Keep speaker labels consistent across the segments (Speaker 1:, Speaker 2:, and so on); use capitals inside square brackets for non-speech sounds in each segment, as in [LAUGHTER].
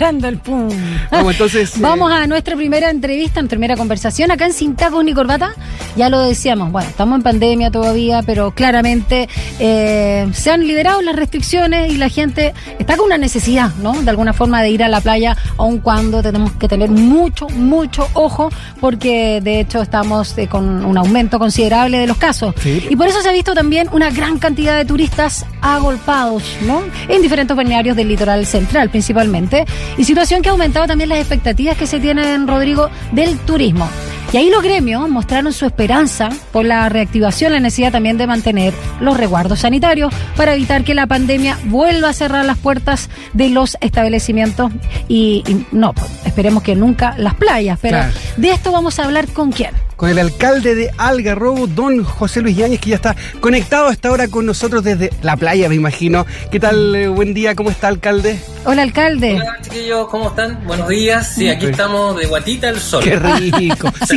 Speaker 1: el pum.
Speaker 2: Vamos, entonces.
Speaker 1: Eh, Vamos a nuestra primera entrevista, nuestra primera conversación acá en Sin Tacos ni Corbata. Ya lo decíamos, bueno, estamos en pandemia todavía, pero claramente eh, se han liberado las restricciones y la gente está con una necesidad, ¿no? De alguna forma de ir a la playa, aun cuando tenemos que tener mucho, mucho ojo, porque de hecho estamos eh, con un aumento considerable de los casos.
Speaker 2: Sí.
Speaker 1: Y por eso se ha visto también una gran cantidad de turistas agolpados, ¿no? En diferentes balnearios del litoral central, principalmente. Y situación que ha aumentado también las expectativas que se tienen, Rodrigo, del turismo. Y ahí los gremios mostraron su esperanza por la reactivación, la necesidad también de mantener los resguardos sanitarios para evitar que la pandemia vuelva a cerrar las puertas de los establecimientos y, y no, pues, esperemos que nunca las playas. Pero
Speaker 2: Claro.
Speaker 1: de esto vamos a hablar con quién.
Speaker 2: Con el alcalde de Algarrobo, don José Luis Yáñez, que ya está conectado hasta ahora con nosotros desde la playa, me imagino. ¿Qué tal? Eh, buen día, ¿cómo está, alcalde?
Speaker 1: Hola, alcalde.
Speaker 3: Hola chiquillos, ¿cómo están? Buenos días. Sí, aquí
Speaker 2: Sí.
Speaker 3: estamos de guatita al sol.
Speaker 2: Qué rico. [LAUGHS]
Speaker 3: Se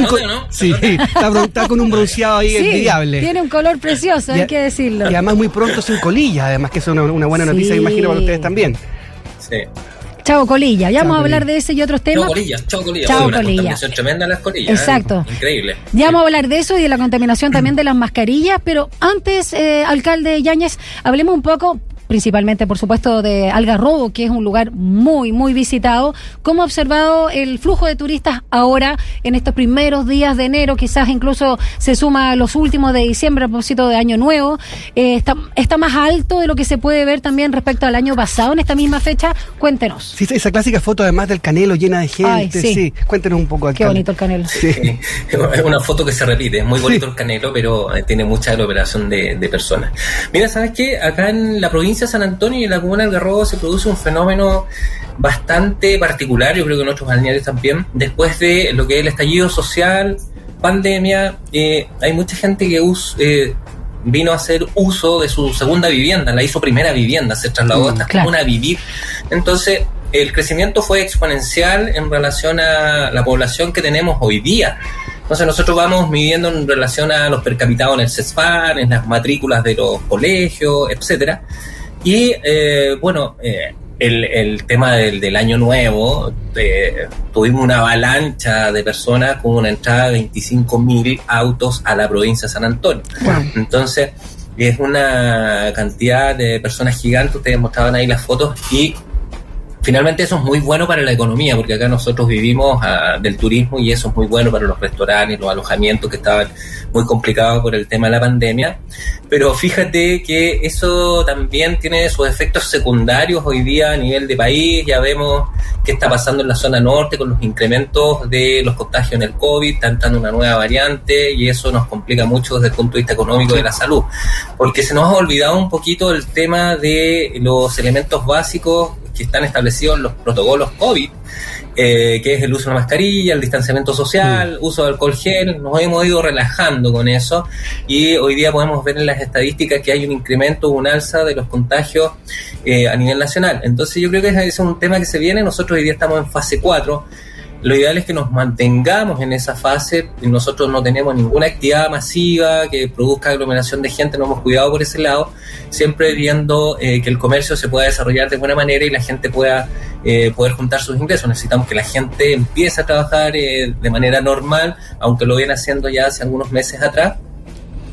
Speaker 2: Sí, [LAUGHS] está, está con un bronceado ahí
Speaker 1: Sí,
Speaker 2: envidiable.
Speaker 1: tiene un color precioso,
Speaker 2: Y
Speaker 1: hay que decirlo.
Speaker 2: Y además muy pronto sin colillas, además que es una, una buena noticia, me imagino, para ustedes también.
Speaker 3: Sí.
Speaker 1: Chavo Colilla, ya vamos a hablar
Speaker 2: Colilla.
Speaker 1: de ese y otros temas.
Speaker 3: colillas, chau colillas.
Speaker 1: Chau
Speaker 3: Oye, una
Speaker 1: colilla.
Speaker 3: contaminación tremenda las colillas.
Speaker 1: Exacto.
Speaker 3: ¿eh? Increíble.
Speaker 1: Ya vamos a hablar de eso y de la contaminación también de las mascarillas, pero antes, eh, alcalde Yáñez, hablemos un poco principalmente, por supuesto, de Algarrobo, que es un lugar muy, muy visitado. ¿Cómo ha observado el flujo de turistas ahora, en estos primeros días de enero? Quizás incluso se suma a los últimos de diciembre a propósito de Año Nuevo. Eh, está, ¿Está más alto de lo que se puede ver también respecto al año pasado en esta misma fecha? Cuéntenos.
Speaker 2: Sí, esa clásica foto además del canelo llena de gente.
Speaker 1: Ay, sí.
Speaker 2: sí. cuéntenos un poco, alcalde.
Speaker 1: Qué bonito el canelo.
Speaker 2: Sí.
Speaker 3: Es una foto que se repite, es muy bonito el canelo, pero eh, tiene mucha aglomeración de, de personas. Mira, ¿sabes qué? Acá en la provincia de San Antonio y en la comuna de Algarrobo se produce un fenómeno bastante particular, yo creo que en otros balnearios también, después de lo que es el estallido social, pandemia, eh, hay mucha gente que us- eh, vino a hacer uso de su segunda vivienda, la hizo primera vivienda, se trasladó a esta
Speaker 1: claro.
Speaker 3: comuna a vivir. Entonces, el crecimiento fue exponencial en relación a la población que tenemos hoy día. Entonces nosotros vamos midiendo en relación a los percapitados en el CESFAN, en las matrículas de los colegios, etcétera. Y eh, bueno, eh, el, el tema del, del año nuevo, eh, tuvimos una avalancha de personas con una entrada de 25.000 autos a la provincia de San Antonio. Entonces, es una cantidad de personas gigantes, ustedes mostraban ahí las fotos, y finalmente eso es muy bueno para la economía, porque acá nosotros vivimos ah, del turismo y eso es muy bueno para los restaurantes, los alojamientos que estaban muy complicados por el tema de la pandemia. Pero fíjate que eso también tiene sus efectos secundarios hoy día a nivel de país. Ya vemos qué está pasando en la zona norte con los incrementos de los contagios en el COVID, está entrando una nueva variante y eso nos complica mucho desde el punto de vista económico de la salud. Porque se nos ha olvidado un poquito el tema de los elementos básicos que están establecidos los protocolos COVID, eh, que es el uso de la mascarilla, el distanciamiento social, uso de alcohol gel, nos hemos ido relajando con eso y hoy día podemos ver en las estadísticas que hay un incremento, un alza de los contagios eh, a nivel nacional. Entonces yo creo que ese es un tema que se viene, nosotros hoy día estamos en fase 4, lo ideal es que nos mantengamos en esa fase. Nosotros no tenemos ninguna actividad masiva que produzca aglomeración de gente, no hemos cuidado por ese lado, siempre viendo eh, que el comercio se pueda desarrollar de buena manera y la gente pueda eh, poder juntar sus ingresos. Necesitamos que la gente empiece a trabajar eh, de manera normal, aunque lo viene haciendo ya hace algunos meses atrás.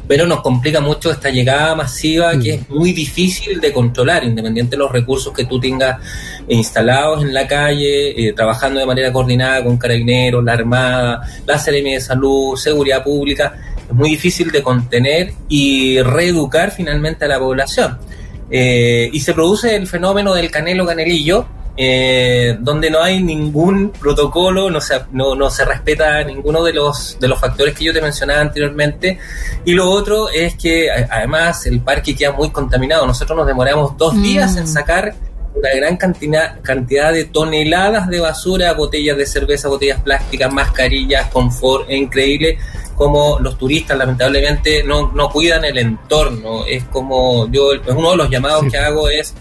Speaker 3: Pero nos complica mucho esta llegada masiva que es muy difícil de controlar, independiente de los recursos que tú tengas instalados en la calle, eh, trabajando de manera coordinada con carabineros, la Armada, la Seremi de Salud, Seguridad Pública. Es muy difícil de contener y reeducar finalmente a la población. Eh, y se produce el fenómeno del canelo canelillo, eh, donde no hay ningún protocolo, no se, no, no se respeta ninguno de los, de los factores que yo te mencionaba anteriormente. Y lo otro es que además el parque queda muy contaminado. Nosotros nos demoramos dos
Speaker 1: Mm.
Speaker 3: días en sacar una gran cantidad, cantidad de toneladas de basura, botellas de cerveza, botellas plásticas, mascarillas, confort, es increíble como los turistas lamentablemente no, no cuidan el entorno. Es como yo, uno de los llamados
Speaker 2: Sí.
Speaker 3: que hago es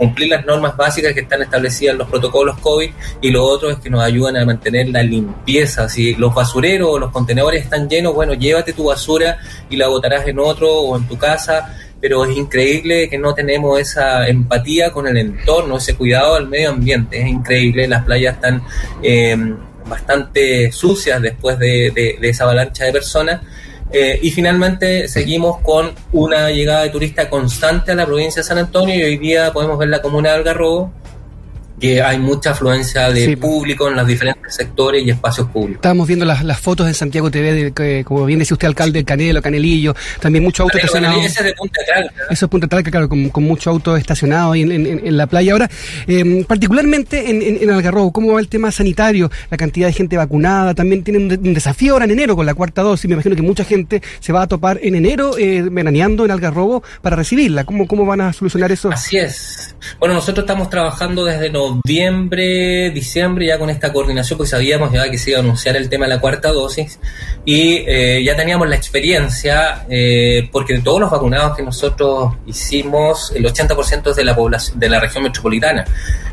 Speaker 3: cumplir las normas básicas que están establecidas en los protocolos COVID y lo otro es que nos ayudan a mantener la limpieza. Si los basureros o los contenedores están llenos, bueno, llévate tu basura y la botarás en otro o en tu casa pero es increíble que no tenemos esa empatía con el entorno, ese cuidado al medio ambiente. Es increíble, las playas están eh, bastante sucias después de, esa avalancha de personas. Eh, y finalmente seguimos con una llegada de turistas constante a la provincia de San Antonio y hoy día podemos ver la comuna de Algarrobo que hay mucha afluencia de público en los diferentes sectores y espacios públicos.
Speaker 2: Estábamos viendo las, las fotos en Santiago TV, de, que, como bien decía usted, alcalde, Canelo, Canelillo, también mucho auto estacionado.
Speaker 3: Ese es de Punta Talca.
Speaker 2: Eso es Punta Talca, claro, con, con mucho auto estacionado ahí en, en, la playa. Ahora, eh, particularmente en, en, Algarrobo, ¿cómo va el tema sanitario? La cantidad de gente vacunada, también tiene un, desafío ahora en enero con la cuarta dosis. Me imagino que mucha gente se va a topar en enero eh, veraneando en Algarrobo para recibirla. ¿Cómo, ¿Cómo van a solucionar eso?
Speaker 3: Así es. Bueno, nosotros estamos trabajando desde noviembre, diciembre, ya con esta coordinación, pues sabíamos ya que se iba a anunciar el tema de la cuarta dosis y eh, ya teníamos la experiencia, eh, porque de todos los vacunados que nosotros hicimos, el 80% es de la población, de la región metropolitana,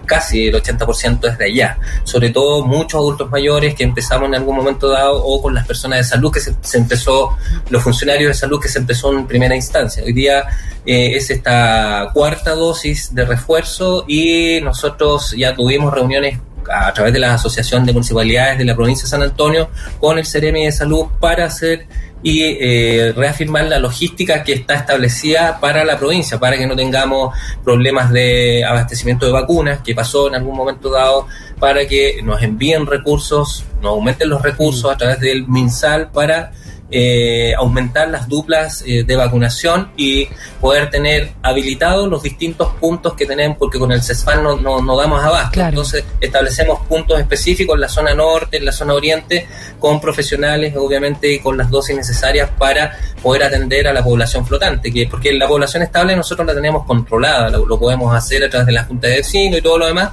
Speaker 3: casi el 80% es de allá, sobre todo muchos adultos mayores que empezamos en algún momento dado o con las personas de salud que se, se empezó, los funcionarios de salud que se empezó en primera instancia. Hoy día eh, es esta cuarta dosis de refuerzo y nosotros ya tuvimos reuniones a través de la Asociación de Municipalidades de la provincia de San Antonio con el Ceremi de Salud para hacer y eh, reafirmar la logística que está establecida para la provincia, para que no tengamos problemas de abastecimiento de vacunas, que pasó en algún momento dado, para que nos envíen recursos, nos aumenten los recursos a través del MinSal para eh, aumentar las duplas eh, de vacunación y poder tener habilitados los distintos puntos que tenemos, porque con el CESFAN no, no, damos abasto. Entonces establecemos puntos específicos en la zona norte, en la zona oriente, con profesionales, obviamente, y con las dosis necesarias para poder atender a la población flotante, que porque la población estable nosotros la tenemos controlada, lo, lo podemos hacer a través de la Junta de Vecinos y todo lo demás,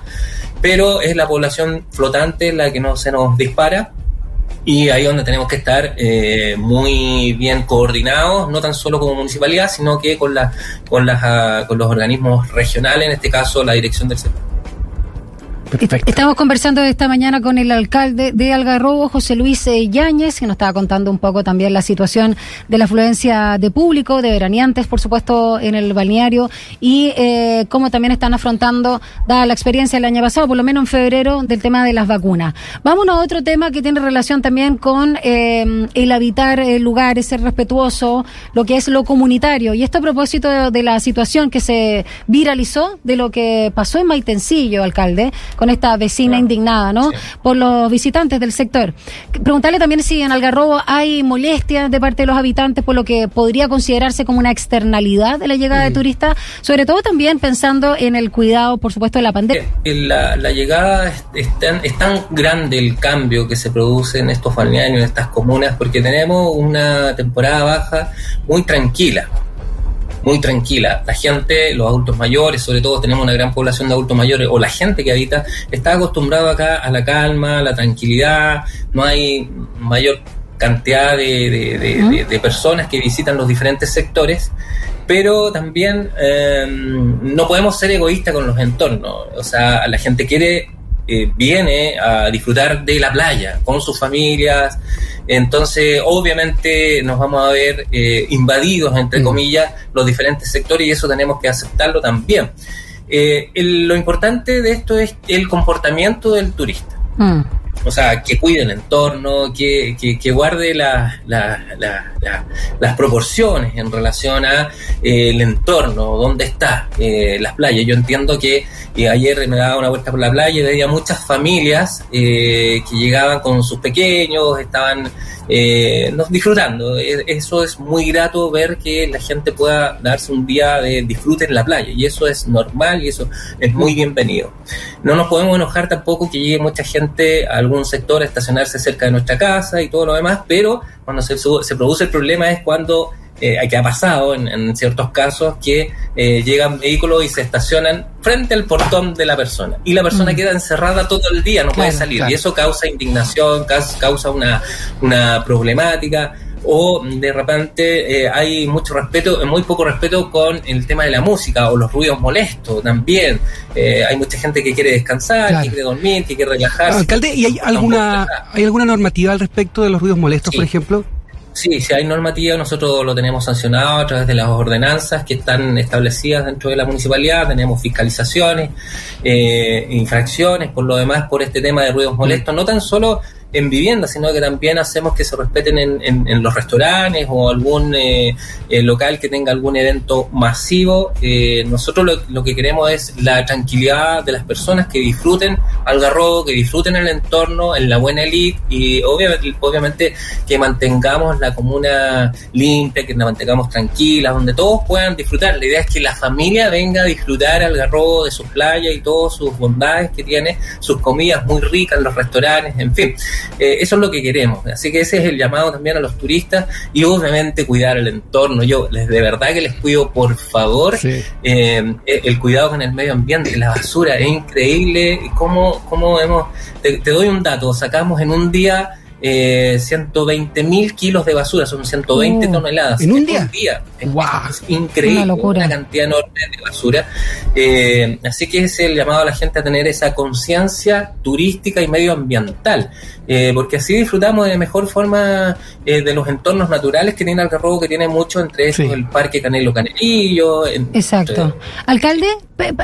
Speaker 3: pero es la población flotante la que no se nos dispara y ahí donde tenemos que estar eh, muy bien coordinados, no tan solo como municipalidad, sino que con, la, con, las, ah, con los organismos regionales, en este caso la dirección del sector.
Speaker 1: Estamos conversando esta mañana con el alcalde de Algarrobo, José Luis eh, Yáñez, que nos estaba contando un poco también la situación de la afluencia de público, de veraneantes, por supuesto, en el balneario y eh, cómo también están afrontando, dada la experiencia del año pasado, por lo menos en febrero, del tema de las vacunas. Vámonos a otro tema que tiene relación también con eh, el habitar lugares, ser respetuoso, lo que es lo comunitario. Y esto a propósito de, la situación que se viralizó de lo que pasó en Maitencillo, alcalde, con esta vecina indignada, ¿no? Por los visitantes del sector. Preguntarle también si en Algarrobo hay molestias de parte de los habitantes por lo que podría considerarse como una externalidad de la llegada de turistas, sobre todo también pensando en el cuidado, por supuesto, de la pandemia.
Speaker 3: Eh, la, llegada es, tan, es tan grande el cambio que se produce en estos balnearios, en estas comunas, porque tenemos una temporada baja muy tranquila muy tranquila. La gente, los adultos mayores, sobre todo tenemos una gran población de adultos mayores, o la gente que habita, está acostumbrado acá a la calma, a la tranquilidad, no hay mayor cantidad de, de, personas que visitan los diferentes sectores, pero también em, no podemos ser egoístas con los entornos. O sea, la gente quiere, eh, viene a disfrutar de la playa con sus familias, entonces, obviamente, nos vamos a ver eh, invadidos, entre mm. comillas, los diferentes sectores y eso tenemos que aceptarlo también. Eh, lo importante de esto es el comportamiento del turista. Mm. O sea, que cuide el entorno, que, que, guarde la, las proporciones en relación a eh, el entorno, dónde está las playas. Yo entiendo que ayer me daba una vuelta por la playa y veía muchas familias que llegaban con sus pequeños, estaban eh, disfrutando. E, eso es muy grato ver que la gente pueda darse un día de disfrute en la playa y eso es normal y eso es muy bienvenido. No nos podemos enojar tampoco que llegue mucha gente a algún sector a estacionarse cerca de nuestra casa y todo lo demás, pero cuando se, se produce el problema es cuando eh, que ha pasado en, ciertos casos que eh, llegan vehículos y se estacionan frente al portón de la persona y la persona mm. queda encerrada todo el día, no puede salir y eso causa indignación, causa una, una problemática o de repente eh, hay mucho respeto, muy poco respeto con el tema de la música o los ruidos molestos también. Eh, hay mucha gente que quiere descansar, que quiere dormir, que quiere relajarse.
Speaker 2: Alcalde, ¿y hay alguna, ¿hay alguna normativa al respecto de los ruidos molestos, por ejemplo?
Speaker 3: Sí, si hay normativa, nosotros lo tenemos sancionado a través de las ordenanzas que están establecidas dentro de la municipalidad, tenemos fiscalizaciones, eh, infracciones, por lo demás, por este tema de ruidos molestos, no tan solo en vivienda, sino que también hacemos que se respeten en, en, los restaurantes o algún eh, eh, local que tenga algún evento masivo. Eh, nosotros lo, lo, que queremos es la tranquilidad de las personas que disfruten Algarrobo, que disfruten el entorno, en la buena elite y obviamente, obviamente que mantengamos la comuna limpia, que la mantengamos tranquila, donde todos puedan disfrutar. La idea es que la familia venga a disfrutar Algarrobo de sus playas y todas sus bondades que tiene, sus comidas muy ricas en los restaurantes, en fin. Eh, eso es lo que queremos. Así que ese es el llamado también a los turistas y obviamente cuidar el entorno. Yo les de verdad que les cuido, por favor, sí. eh, el cuidado con el medio ambiente, la basura. Es increíble cómo, cómo hemos... Te, te doy un dato, sacamos en un día... Eh, 120 mil kilos de basura, son 120
Speaker 2: Uh,
Speaker 3: toneladas.
Speaker 2: ¿en un día? Wow.
Speaker 3: es increíble,
Speaker 1: Una locura.
Speaker 3: cantidad enorme de basura. Eh, así que es el llamado a la gente a tener esa conciencia turística y medioambiental, eh, porque así disfrutamos de mejor forma eh, de los entornos naturales que tiene Algarrobo, que tiene mucho, entre ellos
Speaker 2: Sí.
Speaker 3: el Parque Canelo Canelillo.
Speaker 1: Exacto.
Speaker 3: entre-
Speaker 1: Alcalde,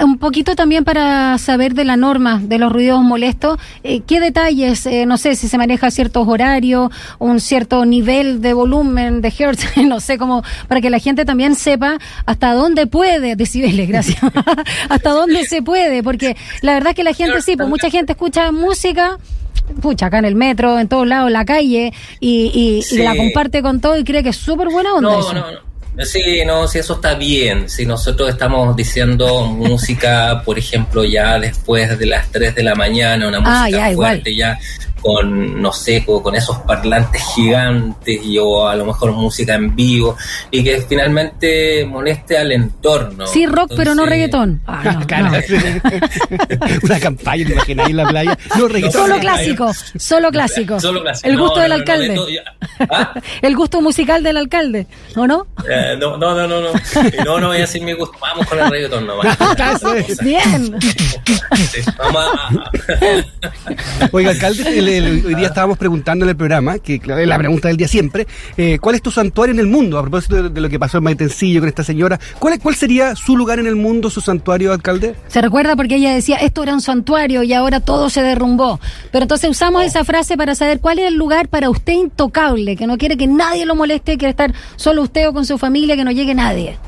Speaker 1: un poquito también para saber de la norma de los ruidos molestos, eh, ¿qué detalles, eh, no sé, si se maneja ciertos horarios, un cierto nivel de volumen, de hertz, [LAUGHS] no sé cómo, para que la gente también sepa hasta dónde puede, [LAUGHS] decibeles, gracias, [LAUGHS] hasta dónde se puede, porque la verdad es que la gente sí, pues mucha gente escucha música, pucha, acá en el metro, en todos lados, en la calle, y, y- y la comparte con todo y cree que es súper buena onda
Speaker 3: No,
Speaker 1: eso.
Speaker 3: no, no. Sí, no, sí, eso está bien. Si nosotros estamos diciendo música, por ejemplo, ya después de las 3 de la mañana, una música
Speaker 1: Ah, ya, igual.
Speaker 3: fuerte, ya con, no sé, con, esos parlantes gigantes y o a lo mejor música en vivo y que finalmente moleste al entorno.
Speaker 1: Sí, rock, pero no reggaetón. Ah, no. [LAUGHS]
Speaker 2: Una campaña, te imagináis en la playa. No, reggaetón.
Speaker 1: Solo clásico, solo clásico.
Speaker 3: Solo clásico.
Speaker 1: El gusto
Speaker 3: no,
Speaker 1: del alcalde.
Speaker 3: de. ¿Ah? [LAUGHS]
Speaker 1: El gusto musical del alcalde, ¿o no?
Speaker 3: Eh, no, no, no, no, no. No, no voy a decir mi gusto. Vamos con el reggaetón nomás. [LAUGHS]
Speaker 2: Es.
Speaker 1: Bien.
Speaker 3: Sí, vamos a-
Speaker 2: Oiga, alcalde, el- el- hoy día estábamos preguntando en el programa, que claro, es la pregunta del día siempre, eh, ¿cuál es tu santuario en el mundo? A propósito de, de lo que pasó en Maitencillo con esta señora, ¿cuál, ¿cuál sería su lugar en el mundo, su santuario, alcalde?
Speaker 1: Se recuerda porque ella decía, esto era un santuario y ahora todo se derrumbó. Pero entonces
Speaker 3: Oh.
Speaker 1: usamos esa frase para saber cuál es el lugar para usted intocable, que no quiere que nadie lo moleste, quiere estar solo usted o con su familia, que no llegue nadie.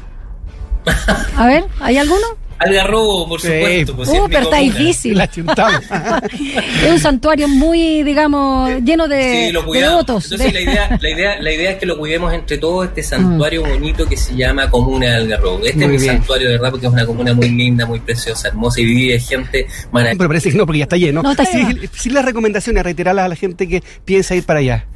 Speaker 1: [LAUGHS] A ver, ¿hay alguno?
Speaker 3: Algarrobo, por
Speaker 2: Sí.
Speaker 3: supuesto. Pues,
Speaker 1: Uh, pero está difícil. [LAUGHS] Es un santuario muy, digamos, lleno de,
Speaker 3: Sí, lo
Speaker 1: de
Speaker 3: cuidamos.
Speaker 1: devotos.
Speaker 3: Entonces
Speaker 1: de-
Speaker 3: la idea, la idea, la idea es que lo cuidemos entre todos este
Speaker 1: Mm.
Speaker 3: santuario bonito que se llama Comuna de Algarrobo. Este
Speaker 2: Muy
Speaker 3: es mi
Speaker 2: bien.
Speaker 3: santuario de verdad porque es una comuna muy linda, muy preciosa, hermosa y vive gente maravillosa.
Speaker 2: Pero parece que no, porque ya está lleno.
Speaker 1: No, está
Speaker 2: sí,
Speaker 1: lleno.
Speaker 2: sí, las recomendaciones, reiterarlas a la gente que piensa ir para allá.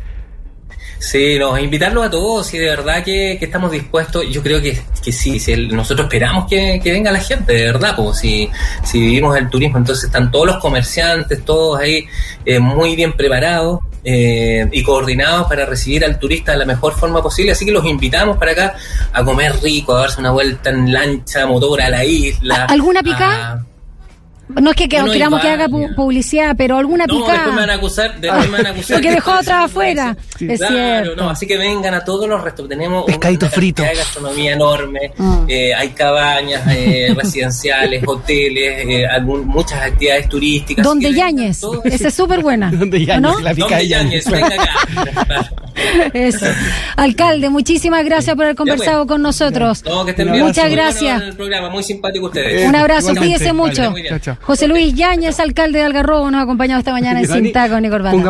Speaker 3: Sí, no, invitarlos a todos y de verdad que, que estamos dispuestos. Yo creo que, que sí, si el- nosotros esperamos que, que venga la gente, de verdad, pues si, si vivimos el turismo, entonces están todos los comerciantes, todos ahí eh, muy bien preparados eh, y coordinados para recibir al turista de la mejor forma posible. Así que los invitamos para acá a comer rico, a darse una vuelta en lancha, motor a la isla.
Speaker 1: ¿Alguna picada? No es que, que queramos que haga pu- publicidad, pero alguna
Speaker 3: No, después me van a
Speaker 1: picada.
Speaker 3: acusar, después me van a acusar.
Speaker 1: Porque
Speaker 3: que
Speaker 1: dejó otra afuera. Es
Speaker 3: claro,
Speaker 1: cierto.
Speaker 3: no, así que vengan a todos los restaurantes. Tenemos una
Speaker 2: Pescadito
Speaker 3: cantidad
Speaker 2: frito.
Speaker 3: de gastronomía enorme.
Speaker 1: Mm.
Speaker 3: eh, hay cabañas eh, [LAUGHS] residenciales, hoteles, eh, algún- muchas actividades turísticas.
Speaker 1: Donde Yañez. Esa es súper buena. [LAUGHS]
Speaker 2: Donde Yañez,
Speaker 1: ¿No?
Speaker 2: la pica
Speaker 3: Donde
Speaker 2: de Yañez.
Speaker 3: Yañez, venga acá. [LAUGHS]
Speaker 1: Eso. Alcalde, muchísimas gracias por haber conversado con nosotros.
Speaker 3: No, que estén
Speaker 2: Un
Speaker 3: bien.
Speaker 1: Muchas gracias.
Speaker 3: el programa, muy simpático ustedes.
Speaker 1: Un abrazo,
Speaker 2: Igualmente.
Speaker 1: cuídese
Speaker 2: Vale,
Speaker 1: mucho.
Speaker 2: Chao, chao.
Speaker 1: José Luis Yáñez, alcalde de Algarrobo, nos ha acompañado esta mañana en
Speaker 2: Dani,
Speaker 1: Sin Taco ni Corbata.
Speaker 2: pongamos